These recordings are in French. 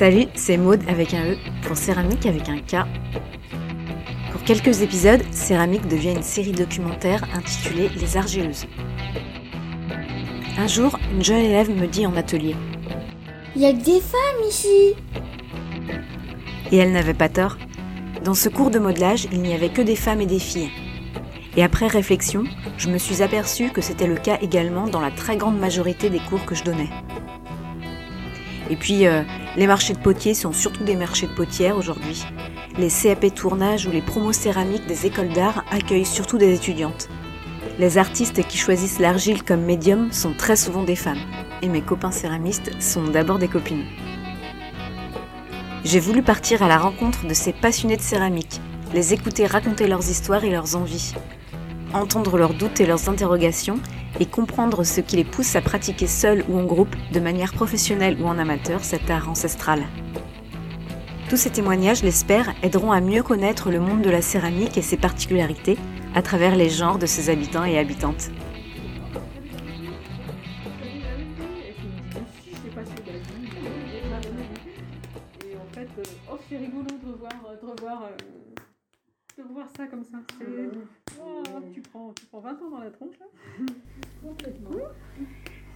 Salut, c'est Maude avec un E pour Céramique avec un K. Pour quelques épisodes, Céramique devient une série documentaire intitulée Les Argileuses. Un jour, une jeune élève me dit en atelier Il y a que des femmes ici Et elle n'avait pas tort. Dans ce cours de modelage, il n'y avait que des femmes et des filles. Et après réflexion, je me suis aperçue que c'était le cas également dans la très grande majorité des cours que je donnais. Et puis, euh, les marchés de potiers sont surtout des marchés de potières aujourd'hui. Les CAP tournage ou les promos céramiques des écoles d'art accueillent surtout des étudiantes. Les artistes qui choisissent l'argile comme médium sont très souvent des femmes. Et mes copains céramistes sont d'abord des copines. J'ai voulu partir à la rencontre de ces passionnés de céramique, les écouter raconter leurs histoires et leurs envies, entendre leurs doutes et leurs interrogations et comprendre ce qui les pousse à pratiquer seuls ou en groupe, de manière professionnelle ou en amateur, cet art ancestral. Tous ces témoignages, l'espère, aideront à mieux connaître le monde de la céramique et ses particularités à travers les genres de ses habitants et habitantes. Euh, oh, c'est rigolo de revoir, de revoir, de revoir ça comme ça. C'est- Oh, tu, prends, tu prends 20 ans dans la tronche là Complètement.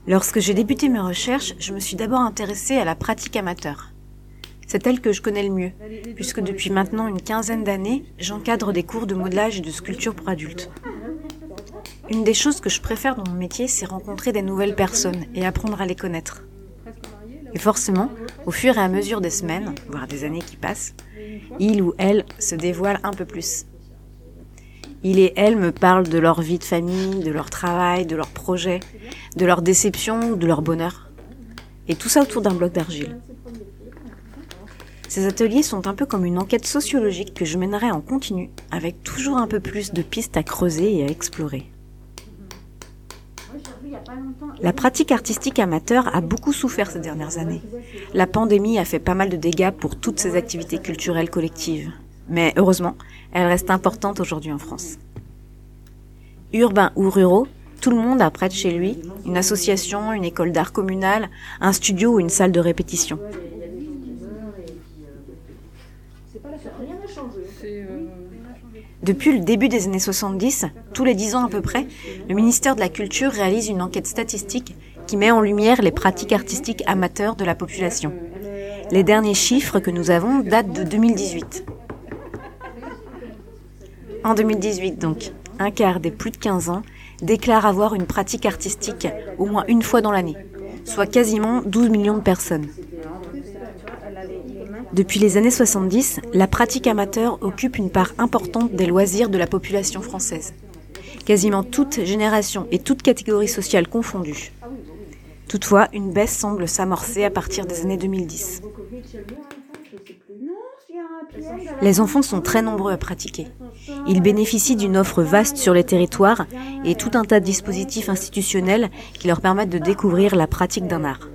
Lorsque j'ai débuté mes recherches, je me suis d'abord intéressée à la pratique amateur. C'est elle que je connais le mieux, puisque depuis maintenant une quinzaine d'années, j'encadre des cours de modelage et de sculpture pour adultes. Une des choses que je préfère dans mon métier, c'est rencontrer des nouvelles personnes et apprendre à les connaître. Et forcément, au fur et à mesure des semaines, voire des années qui passent, il ou elle se dévoile un peu plus. Il et elle me parlent de leur vie de famille, de leur travail, de leurs projets, de leurs déceptions ou de leur bonheur. Et tout ça autour d'un bloc d'argile. Ces ateliers sont un peu comme une enquête sociologique que je mènerai en continu, avec toujours un peu plus de pistes à creuser et à explorer. La pratique artistique amateur a beaucoup souffert ces dernières années. La pandémie a fait pas mal de dégâts pour toutes ces activités culturelles collectives. Mais heureusement, elle reste importante aujourd'hui en France. Urbains ou ruraux, tout le monde a près de chez lui une association, une école d'art communale, un studio ou une salle de répétition. C'est, euh, Depuis le début des années 70, tous les 10 ans à peu près, le ministère de la Culture réalise une enquête statistique qui met en lumière les pratiques artistiques amateurs de la population. Les derniers chiffres que nous avons datent de 2018. En 2018 donc, un quart des plus de 15 ans déclarent avoir une pratique artistique au moins une fois dans l'année, soit quasiment 12 millions de personnes. Depuis les années 70, la pratique amateur occupe une part importante des loisirs de la population française. Quasiment toutes générations et toutes catégories sociales confondues. Toutefois, une baisse semble s'amorcer à partir des années 2010. Les enfants sont très nombreux à pratiquer. Ils bénéficient d'une offre vaste sur les territoires et tout un tas de dispositifs institutionnels qui leur permettent de découvrir la pratique d'un art.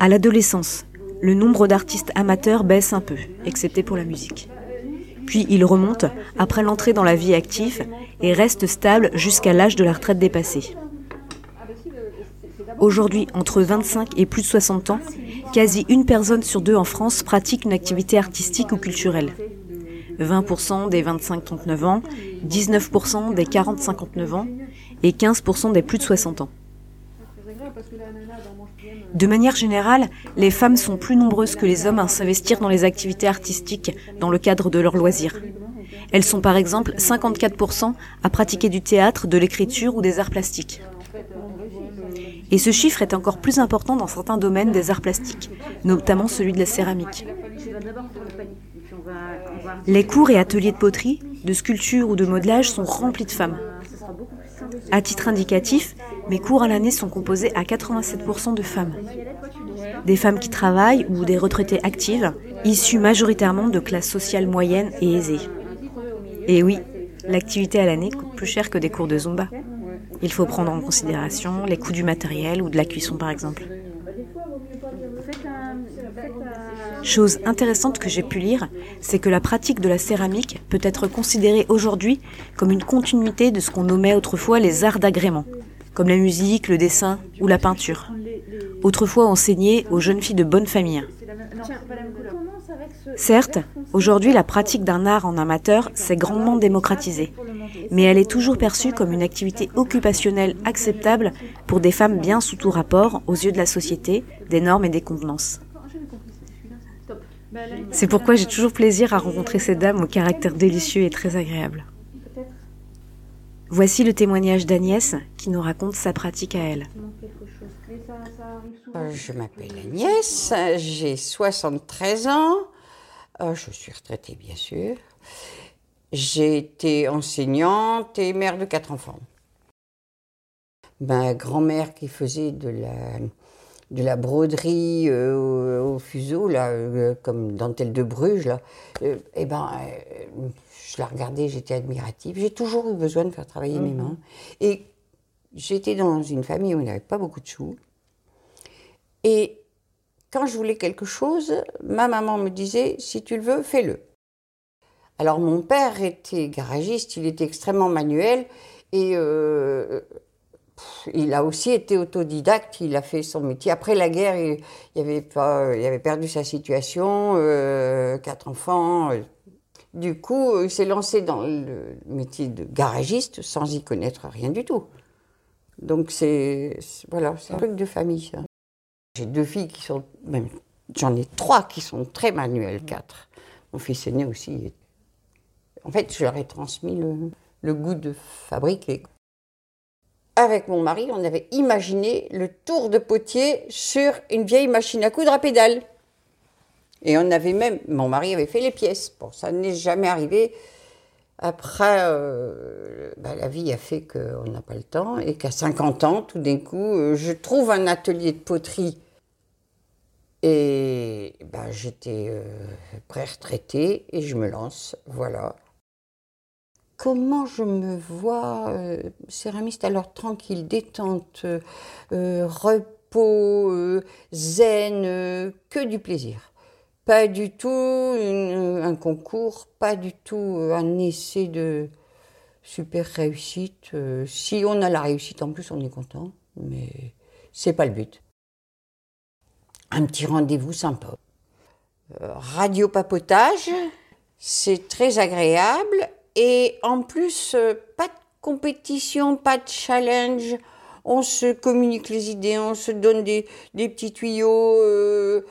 À l'adolescence, le nombre d'artistes amateurs baisse un peu, excepté pour la musique. Puis il remonte après l'entrée dans la vie active et reste stable jusqu'à l'âge de la retraite dépassée. Aujourd'hui, entre 25 et plus de 60 ans, quasi une personne sur deux en France pratique une activité artistique ou culturelle. 20% des 25-39 ans, 19% des 40-59 ans et 15% des plus de 60 ans. De manière générale, les femmes sont plus nombreuses que les hommes à s'investir dans les activités artistiques dans le cadre de leurs loisirs. Elles sont par exemple 54% à pratiquer du théâtre, de l'écriture ou des arts plastiques. Et ce chiffre est encore plus important dans certains domaines des arts plastiques, notamment celui de la céramique. Les cours et ateliers de poterie, de sculpture ou de modelage sont remplis de femmes. À titre indicatif, mes cours à l'année sont composés à 87% de femmes. Des femmes qui travaillent ou des retraitées actives, issues majoritairement de classes sociales moyennes et aisées. Et oui, l'activité à l'année coûte plus cher que des cours de Zumba. Il faut prendre en considération les coûts du matériel ou de la cuisson par exemple. Chose intéressante que j'ai pu lire, c'est que la pratique de la céramique peut être considérée aujourd'hui comme une continuité de ce qu'on nommait autrefois les arts d'agrément, comme la musique, le dessin ou la peinture. autrefois enseigné aux jeunes filles de bonne famille. Certes, aujourd'hui la pratique d'un art en amateur s'est grandement démocratisée, mais elle est toujours perçue comme une activité occupationnelle acceptable pour des femmes bien sous tout rapport aux yeux de la société, des normes et des convenances. C'est pourquoi j'ai toujours plaisir à rencontrer ces dames au caractère délicieux et très agréable. Voici le témoignage d'Agnès qui nous raconte sa pratique à elle. Euh, je m'appelle Agnès, j'ai 73 ans, euh, je suis retraitée bien sûr. J'ai été enseignante et mère de quatre enfants. Ma grand-mère qui faisait de la, de la broderie euh, au, fuseau, là, comme dentelle de Bruges, là, eh ben, je la regardais, j'étais admirative. J'ai toujours eu besoin de faire travailler mes mhm. mains. Et j'étais dans une famille où il n'y avait pas beaucoup de sous. Et quand je voulais quelque chose, ma maman me disait, si tu le veux, fais-le. Alors mon père était garagiste, il était extrêmement manuel et euh, il a aussi été autodidacte, il a fait son métier. Après la guerre, il, avait, perdu sa situation, euh, quatre enfants. Du coup, il s'est lancé dans le métier de garagiste sans y connaître rien du tout. Donc c'est voilà, un truc de famille. J'ai deux filles qui sont, j'en ai trois qui sont très manuelles, quatre. Mon fils aîné aussi. En fait, je leur ai transmis le goût de fabriquer. Avec mon mari, on avait imaginé le tour de potier sur une vieille machine à coudre à pédale. Et on avait même, mon mari avait fait les pièces. Bon, ça n'est jamais arrivé. Après, euh, bah, la vie a fait qu'on n'a pas le temps et qu'à 50 ans, tout d'un coup, euh, je trouve un atelier de poterie et ben, j'étais euh, pré-retraitée et je me lance, voilà. Comment je me vois euh, céramiste alors tranquille, détente, euh, repos, zen, que du plaisir. Pas du tout un concours, pas du tout un essai de super réussite. si on a la réussite en plus, on est content, mais c'est pas le but un petit rendez-vous sympa. Euh, radio papotage, c'est très agréable et en plus, euh, pas de compétition, pas de challenge. On se communique les idées, on se donne des, petits tuyaux euh,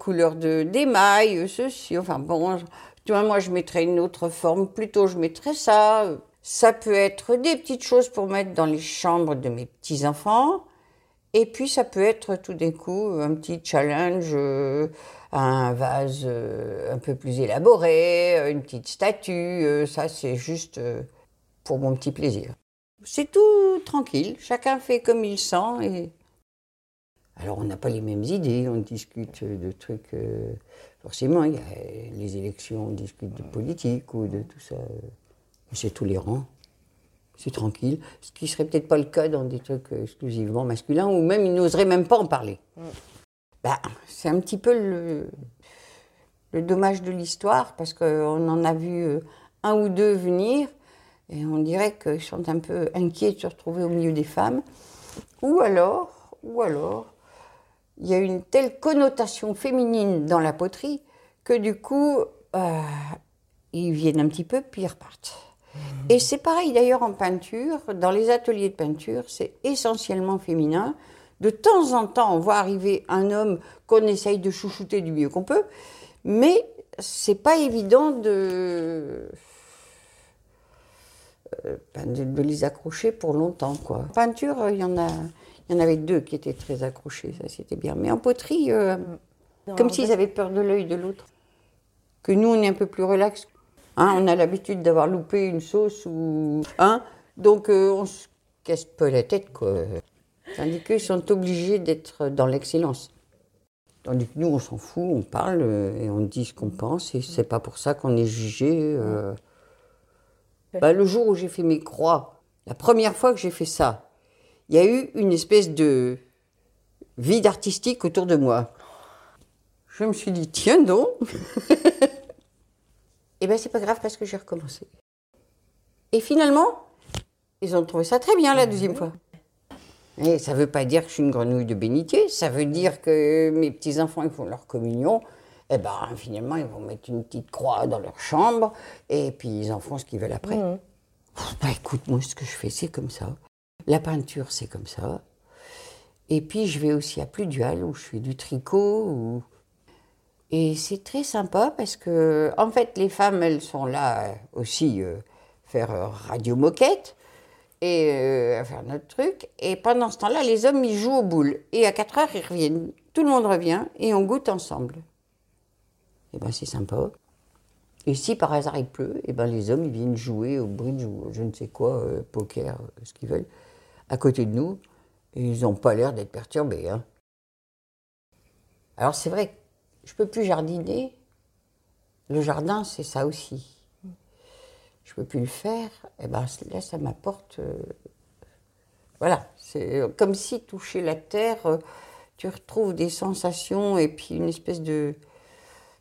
couleur de d'émail, ceci. Enfin bon, tu vois, moi je mettrais une autre forme, plutôt je mettrais ça. Ça peut être des petites choses pour mettre dans les chambres de mes petits enfants. Et puis ça peut être tout d'un coup un petit challenge, euh, un vase euh, un peu plus élaboré, une petite statue, euh, ça c'est juste pour mon petit plaisir. C'est tout tranquille, chacun fait comme il sent et alors on n'a pas les mêmes idées, on discute de trucs forcément, il y a les élections, on discute de politique ou de tout ça. C'est tolérant c'est tranquille. Ce qui serait peut-être pas le cas dans des trucs exclusivement masculins, ou même ils n'oseraient même pas en parler. Mm. Bah, c'est un petit peu le, le dommage de l'histoire, parce qu'on en a vu euh, un ou deux venir, et on dirait qu'ils sont un peu inquiets de se retrouver au milieu des femmes. Ou alors, ou alors, il y a une telle connotation féminine dans la poterie que du coup, euh, ils viennent un petit peu puis ils repartent. Et c'est pareil d'ailleurs en peinture, dans les ateliers de peinture, c'est essentiellement féminin. De temps en temps, on voit arriver un homme qu'on essaye de chouchouter du mieux qu'on peut, mais c'est pas évident de... Euh, ben, de, les accrocher pour longtemps. Quoi. En peinture, il y en a, il y en avait deux qui étaient très accrochés, ça c'était bien. Mais en poterie, euh, comme s'ils avaient peur de l'œil de l'autre. Que nous, on est un peu plus relax. Hein, on a l'habitude d'avoir loupé une sauce ou. Hein, donc euh, on se casse peu la tête, quoi. Tandis qu'ils sont obligés d'être dans l'excellence. Tandis que nous, on s'en fout, on parle et on dit ce qu'on pense, et c'est pas pour ça qu'on est jugé. Euh. Bah, le jour où j'ai fait mes croix, la première fois que j'ai fait ça, il y a eu une espèce de vide artistique autour de moi. Je me suis dit, tiens donc Eh bien, c'est pas grave parce que j'ai recommencé. Et finalement, ils ont trouvé ça très bien la deuxième fois. Et ça ne veut pas dire que je suis une grenouille de bénitier, ça veut dire que mes petits-enfants, ils font leur communion, et ben finalement, ils vont mettre une petite croix dans leur chambre, et puis ils en font ce qu'ils veulent après. Mhm. Bah écoute, moi, ce que je fais, c'est comme ça. La peinture, c'est comme ça. Et puis, je vais aussi à Pludual, où je fais du tricot. Et c'est très sympa parce que, en fait, les femmes, elles sont là euh, aussi euh, faire euh, radio moquette et euh, à faire notre truc. Et pendant ce temps-là, les hommes, ils jouent aux boules. Et à 4 heures, ils reviennent. Tout le monde revient et on goûte ensemble. Et ben, c'est sympa. Et si par hasard il pleut, et ben les hommes ils viennent jouer au bridge ou je ne sais quoi, euh, poker, euh, ce qu'ils veulent, à côté de nous. Ils n'ont pas l'air d'être perturbés. hein. Alors c'est vrai, je peux plus jardiner. Le jardin, c'est ça aussi. Je peux plus le faire. Et ben là, ça m'apporte. euh, voilà, c'est euh, comme si toucher la terre, euh, tu retrouves des sensations et puis une espèce de.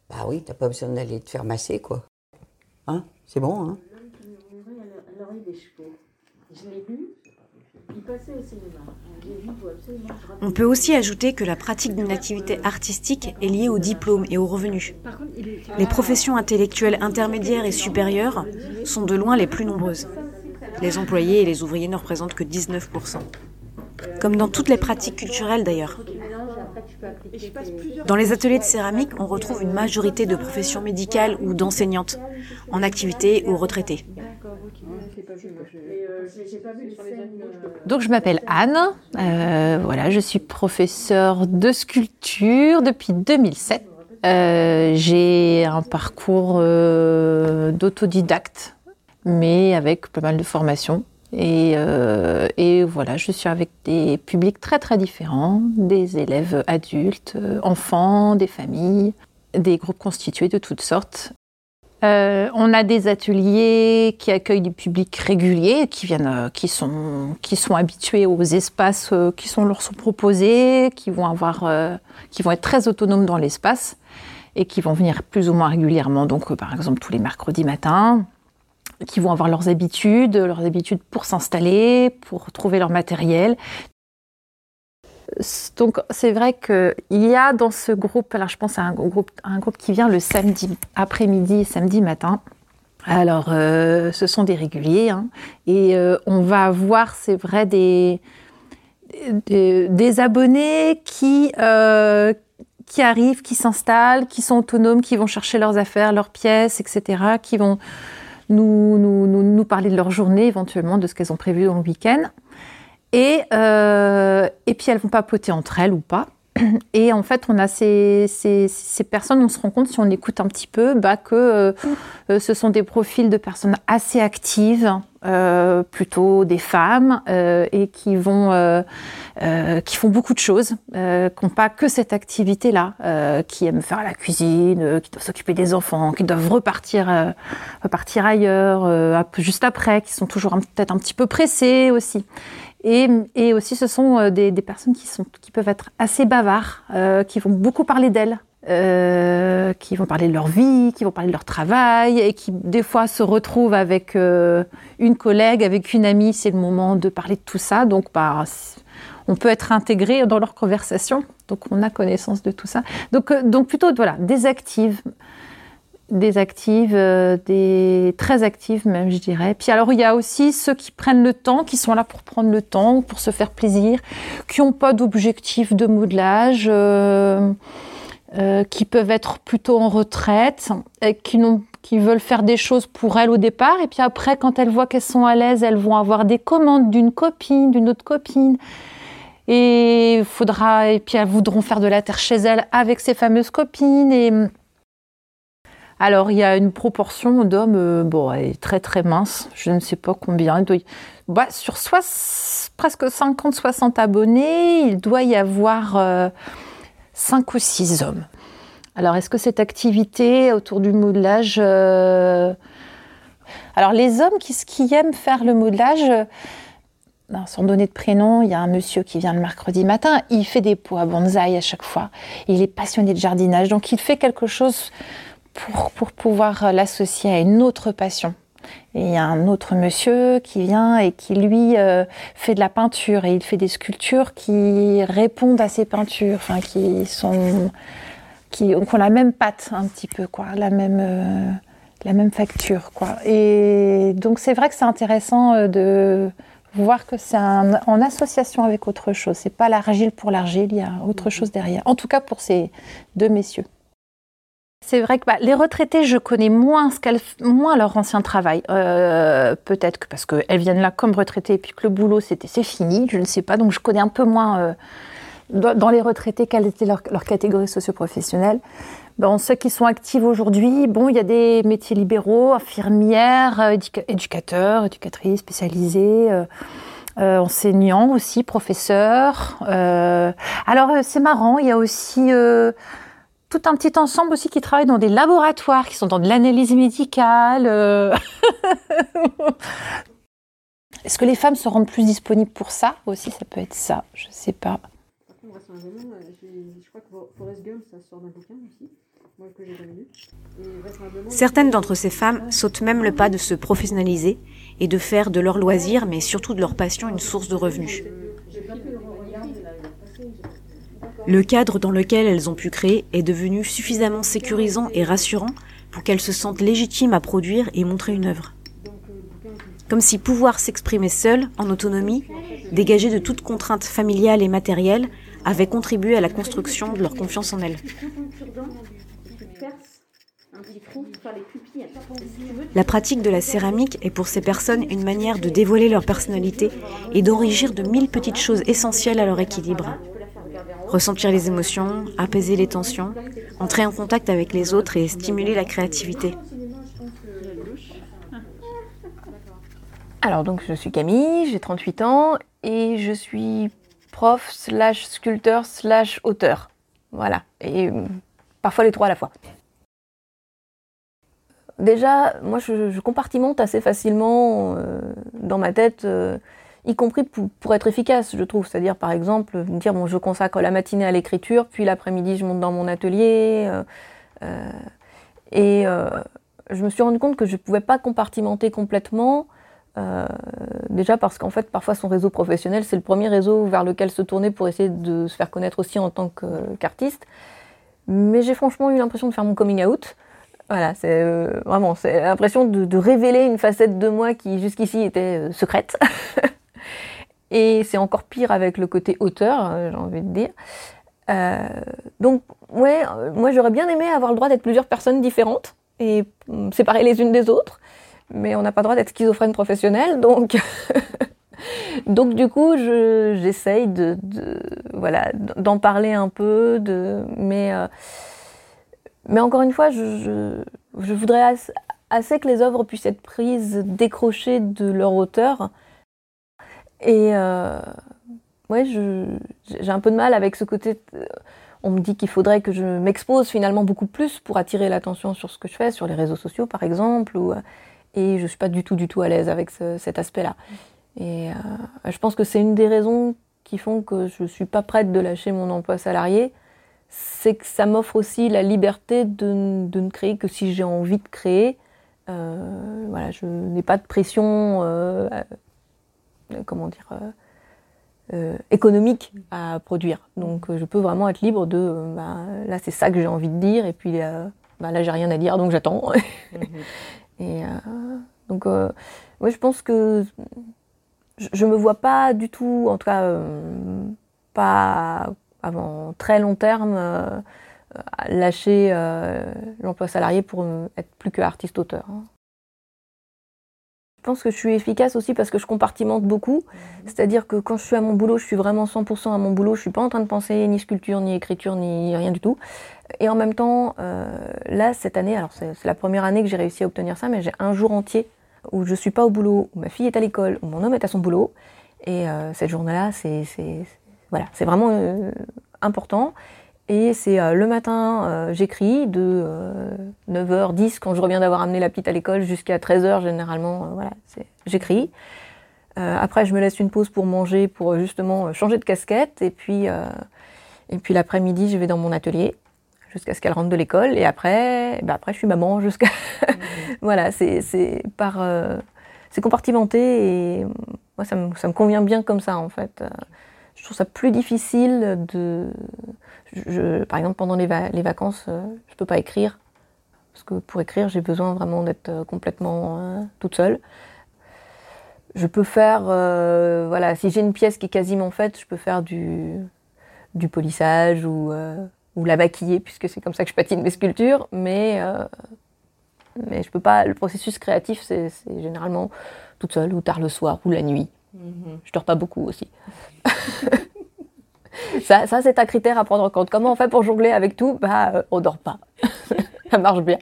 Bah oui, t'as pas besoin d'aller te faire masser, quoi. Hein? C'est bon, hein? L'oreille des. Je l'ai On peut aussi ajouter que la pratique d'une activité artistique est liée au diplôme et aux revenus. Les professions intellectuelles intermédiaires et supérieures sont de loin les plus nombreuses. Les employés et les ouvriers ne représentent que 19%. Comme dans toutes les pratiques culturelles d'ailleurs. Dans les ateliers de céramique, on retrouve une majorité de professions médicales ou d'enseignantes, en activité ou retraitées. Donc je m'appelle Anne, Euh, voilà, je suis professeure de sculpture depuis 2007. Euh, J'ai un parcours euh, d'autodidacte, mais avec pas mal de formations. Et, euh, et voilà, je suis avec des publics très très différents, des élèves adultes, euh, enfants, des familles, des groupes constitués de toutes sortes. Euh, on a des ateliers qui accueillent du public régulier, qui viennent, euh, qui sont, qui sont habitués aux espaces euh, qui sont leur sont proposés, qui vont avoir, qui vont être très autonomes dans l'espace et qui vont venir plus ou moins régulièrement. Donc, par exemple, tous les mercredis matins, qui vont avoir leurs habitudes, leurs habitudes pour s'installer, pour trouver leur matériel. Donc c'est vrai qu'il y a dans ce groupe, alors je pense à un groupe, un groupe qui vient le samedi après-midi et samedi matin. Alors euh, ce sont des réguliers hein, et euh, on va avoir, c'est vrai, des, des, abonnés qui, euh, qui arrivent, qui s'installent, qui sont autonomes, qui vont chercher leurs affaires, leurs pièces, etc., qui vont nous, nous, nous, nous parler de leur journée, éventuellement de ce qu'elles ont prévu dans le week-end. Et, euh, et puis elles vont papoter entre elles ou pas. Et en fait, on a ces, personnes, on se rend compte si on écoute un petit peu, bah, que euh, ce sont des profils de personnes assez actives, euh, plutôt des femmes, et qui vont, qui font beaucoup de choses, qui n'ont pas que cette activité-là, qui aiment faire la cuisine, qui doivent s'occuper des enfants, qui doivent repartir, repartir ailleurs, juste après, qui sont toujours peut-être un petit peu pressés aussi. Et, aussi, ce sont euh, des, personnes qui, sont, qui peuvent être assez bavards, euh, qui vont beaucoup parler d'elles, euh, qui vont parler de leur vie, qui vont parler de leur travail, et qui des fois se retrouvent avec une collègue, avec une amie. C'est le moment de parler de tout ça. Donc, bah, on peut être intégré dans leur conversation. Donc, on a connaissance de tout ça. Donc, plutôt, voilà, des actives des actives, euh, des très actives même, je dirais. Puis alors, il y a aussi ceux qui prennent le temps, qui sont là pour prendre le temps, pour se faire plaisir, qui n'ont pas d'objectif de modelage, euh, euh, qui peuvent être plutôt en retraite, et qui, qui veulent faire des choses pour elles au départ, et puis après, quand elles voient qu'elles sont à l'aise, elles vont avoir des commandes d'une copine, d'une autre copine. Et faudra, et puis elles voudront faire de la terre chez elles avec ces fameuses copines. Alors, il y a une proportion d'hommes, euh, très très mince, je ne sais pas combien. Bah, sur presque 50-60 abonnés, il doit y avoir 5 ou 6 hommes. Alors, est-ce que cette activité autour du modelage. euh, Alors, les hommes qui, aiment faire le modelage. euh, sans donner de prénom, il y a un monsieur qui vient le mercredi matin, il fait des pots à bonsaï à chaque fois. Il est passionné de jardinage, donc il fait quelque chose pour, pour pouvoir l'associer à une autre passion. Et il y a un autre monsieur qui vient et qui lui euh, fait de la peinture et il fait des sculptures qui répondent à ces peintures, enfin qui sont qui, ont la même patte un petit peu quoi, la même euh, la même facture quoi. Et donc c'est vrai que c'est intéressant euh, de voir que c'est en association avec autre chose. C'est pas l'argile pour l'argile, il y a autre chose derrière. En tout cas pour ces deux messieurs. C'est vrai que bah, les retraités, je connais moins, ce moins leur ancien travail. Euh, peut-être que parce qu'elles viennent là comme retraitées et puis que le boulot, c'était, c'est fini, je ne sais pas. Donc je connais un peu moins euh, dans les retraités quelle était leur, leur catégorie socioprofessionnelle. Bon, ceux qui sont actifs aujourd'hui, bon, il y a des métiers libéraux, infirmières, euh, éducateurs, éducatrices spécialisées. enseignants aussi, professeurs. alors c'est marrant, il y a aussi tout un petit ensemble aussi qui travaille dans des laboratoires, qui sont dans de l'analyse médicale. Euh. Est-ce que les femmes se rendent plus disponibles pour ça aussi? Ça peut être ça, je ne sais pas. Certaines d'entre ces femmes sautent même le pas de se professionnaliser et de faire de leur loisir, mais surtout de leur passion, une source de revenus. Le cadre dans lequel elles ont pu créer est devenu suffisamment sécurisant et rassurant pour qu'elles se sentent légitimes à produire et montrer une œuvre. Comme si pouvoir s'exprimer seule, en autonomie, dégagé de toute contrainte familiale et matérielle, avait contribué à la construction de leur confiance en elles. La pratique de la céramique est pour ces personnes une manière de dévoiler leur personnalité et d'enrichir de mille petites choses essentielles à leur équilibre ressentir les émotions, apaiser les tensions, entrer en contact avec les autres et stimuler la créativité. Alors donc je suis Camille, j'ai 38 ans et je suis prof slash sculpteur slash auteur. Voilà. Et euh, parfois les trois à la fois. Déjà, moi je, compartimente assez facilement euh, dans ma tête euh, y compris pour, être efficace, je trouve. C'est-à-dire, par exemple, dire, bon, je consacre la matinée à l'écriture, puis l'après-midi, je monte dans mon atelier. Euh, euh, et euh, je me suis rendu compte que je ne pouvais pas compartimenter complètement. déjà parce qu'en fait, parfois, son réseau professionnel, c'est le premier réseau vers lequel se tourner pour essayer de se faire connaître aussi en tant qu'artiste. Mais j'ai franchement eu l'impression de faire mon coming out. Voilà, c'est vraiment, c'est l'impression de, révéler une facette de moi qui jusqu'ici était secrète. Et c'est encore pire avec le côté auteur, euh, j'ai envie de dire. Euh, donc, ouais, euh, moi j'aurais bien aimé avoir le droit d'être plusieurs personnes différentes et mm, séparées les unes des autres, mais on n'a pas le droit d'être schizophrène professionnel, donc. donc du coup, j'essaye de, voilà, d'en parler un peu, de, mais, mais encore une fois, je, voudrais assez, que les œuvres puissent être prises, décrochées de leur auteur, et euh, ouais, j'ai un peu de mal avec ce côté. Euh, on me dit qu'il faudrait que je m'expose finalement beaucoup plus pour attirer l'attention sur ce que je fais, sur les réseaux sociaux par exemple, euh, et je suis pas du tout, du tout à l'aise avec cet aspect-là. Et je pense que c'est une des raisons qui font que je suis pas prête de lâcher mon emploi salarié, c'est que ça m'offre aussi la liberté de, ne créer que si j'ai envie de créer. voilà, je n'ai pas de pression comment dire, euh, euh, économique à produire. Donc je peux vraiment être libre de, bah, là c'est ça que j'ai envie de dire, et puis bah, là j'ai rien à dire, donc j'attends. et donc oui, je pense que je, ne me vois pas du tout, en tout cas pas avant très long terme, lâcher l'emploi salarié pour être plus que artiste-auteur. Je pense que je suis efficace aussi parce que je compartimente beaucoup. Mhm. C'est-à-dire que quand je suis à mon boulot, je suis vraiment 100% à mon boulot. Je suis pas en train de penser ni sculpture, ni écriture, ni rien du tout. Et en même temps, euh, là, cette année, alors c'est la première année que j'ai réussi à obtenir ça, mais j'ai un jour entier où je suis pas au boulot, où ma fille est à l'école, où mon homme est à son boulot. Et euh, cette journée-là, c'est voilà, c'est vraiment euh, important. Et c'est euh, le matin, euh, j'écris de 9h10 euh, quand je reviens d'avoir amené la petite à l'école jusqu'à 13h généralement. voilà, j'écris. après, je me laisse une pause pour manger, pour justement changer de casquette. Et puis, et puis l'après-midi, je vais dans mon atelier. jusqu'à ce qu'elle rentre de l'école. Et après, ben après, je suis maman jusqu'à. voilà, c'est par. C'est compartimenté et moi, ça me, ça me, convient bien comme ça, en fait. Je trouve ça plus difficile de. Je, par exemple, pendant les, les vacances, je ne peux pas écrire. Parce que pour écrire, j'ai besoin vraiment d'être complètement toute seule. Je peux faire, euh, voilà, si j'ai une pièce qui est quasiment faite, je peux faire du, du polissage ou, euh, ou la maquiller, puisque c'est comme ça que je patine mes sculptures, mais, euh, mais je peux pas. Le processus créatif, c'est généralement toute seule, ou tard le soir, ou la nuit. Mm-hmm. Je dors pas beaucoup aussi. ça, c'est un critère à prendre en compte. Comment on fait pour jongler avec tout? Bah, on dort pas. ça marche bien.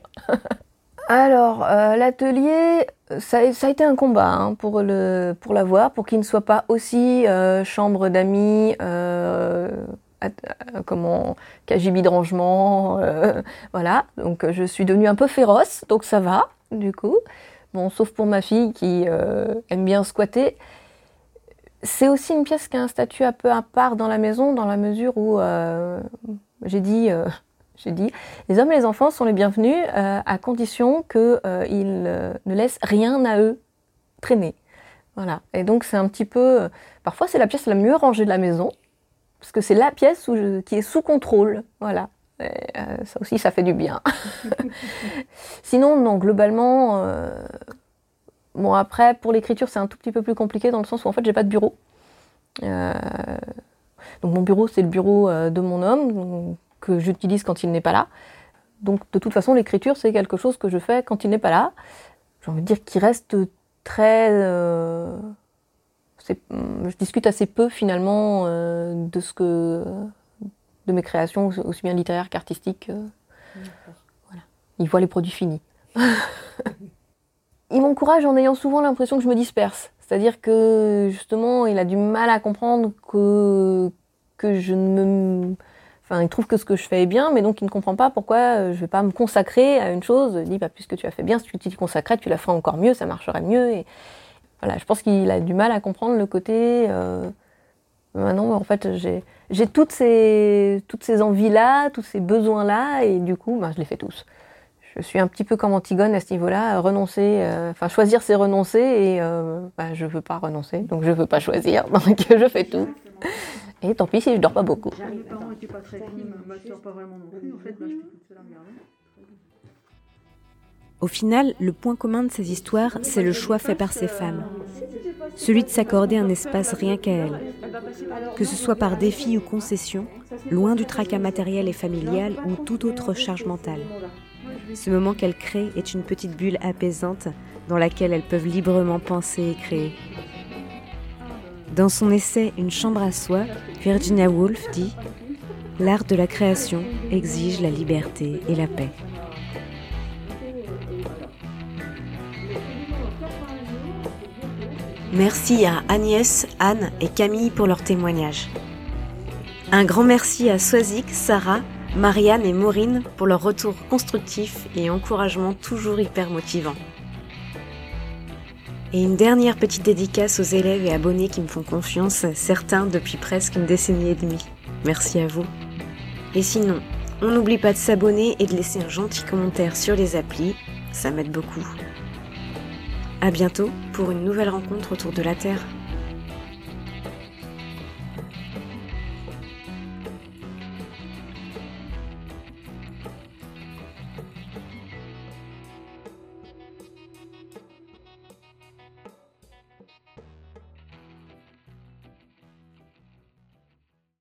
Alors, euh, l'atelier, ça, a été un combat hein, pour le pour l'avoir, pour qu'il ne soit pas aussi euh, chambre d'amis, euh, comment cagibi de rangement, voilà. Donc, je suis devenue un peu féroce, donc ça va, du coup. Bon, sauf pour ma fille qui aime bien squatter. C'est aussi une pièce qui a un statut un peu à part dans la maison, dans la mesure où j'ai dit j'ai dit, les hommes et les enfants sont les bienvenus euh, à condition qu'ils euh, euh, ne laissent rien à eux traîner. Voilà. Et donc c'est un petit peu, parfois c'est la pièce la mieux rangée de la maison, parce que c'est la pièce qui est sous contrôle. Voilà. ça aussi, ça fait du bien. Sinon, non, globalement, bon après pour l'écriture c'est un tout petit peu plus compliqué dans le sens où en fait j'ai pas de bureau. donc mon bureau c'est le bureau de mon homme que j'utilise quand il n'est pas là. Donc de toute façon, l'écriture, c'est quelque chose que je fais quand il n'est pas là. J'ai envie de dire qu'il reste très... Euh, je discute assez peu finalement euh, de ce que de mes créations, aussi bien littéraires qu'artistiques. Euh. voilà. Il voit les produits finis. il m'encourage en ayant souvent l'impression que je me disperse. C'est-à-dire que justement, il a du mal à comprendre que, que je ne me Enfin, il trouve que ce que je fais est bien, mais donc il ne comprend pas pourquoi euh, je vais pas me consacrer à une chose. Il dit, bah, puisque tu as fait bien, si tu t'y consacrais, tu la ferais encore mieux, ça marcherait mieux. Et voilà, je pense qu'il a du mal à comprendre le côté. Euh, maintenant, en fait, j'ai toutes ces, toutes ces envies-là, tous ces besoins-là, et du coup, bah, je les fais tous. Je suis un petit peu comme Antigone à ce niveau-là, renoncer, euh, enfin choisir c'est renoncer, et bah, je veux pas renoncer, donc je veux pas choisir, donc je fais tout. Et tant pis si je dors pas beaucoup. Au final, le point commun de ces histoires, c'est le choix fait par ces femmes. Celui de s'accorder un espace rien qu'à elles. Que ce soit par défi ou concession, loin du tracas matériel et familial ou toute autre charge mentale. Ce moment qu'elles créent est une petite bulle apaisante dans laquelle elles peuvent librement penser et créer. Dans son essai Une chambre à soi, Virginia Woolf dit L'art de la création exige la liberté et la paix. Merci à Agnès, Anne et Camille pour leur témoignage. Un grand merci à Swazik, Sarah, Marianne et Maureen pour leur retour constructif et encouragement toujours hyper motivant. Et une dernière petite dédicace aux élèves et abonnés qui me font confiance, certains depuis presque une décennie et demie. Merci à vous. Et sinon, on n'oublie pas de s'abonner et de laisser un gentil commentaire sur les applis, ça m'aide beaucoup. À bientôt pour une nouvelle rencontre autour de la Terre.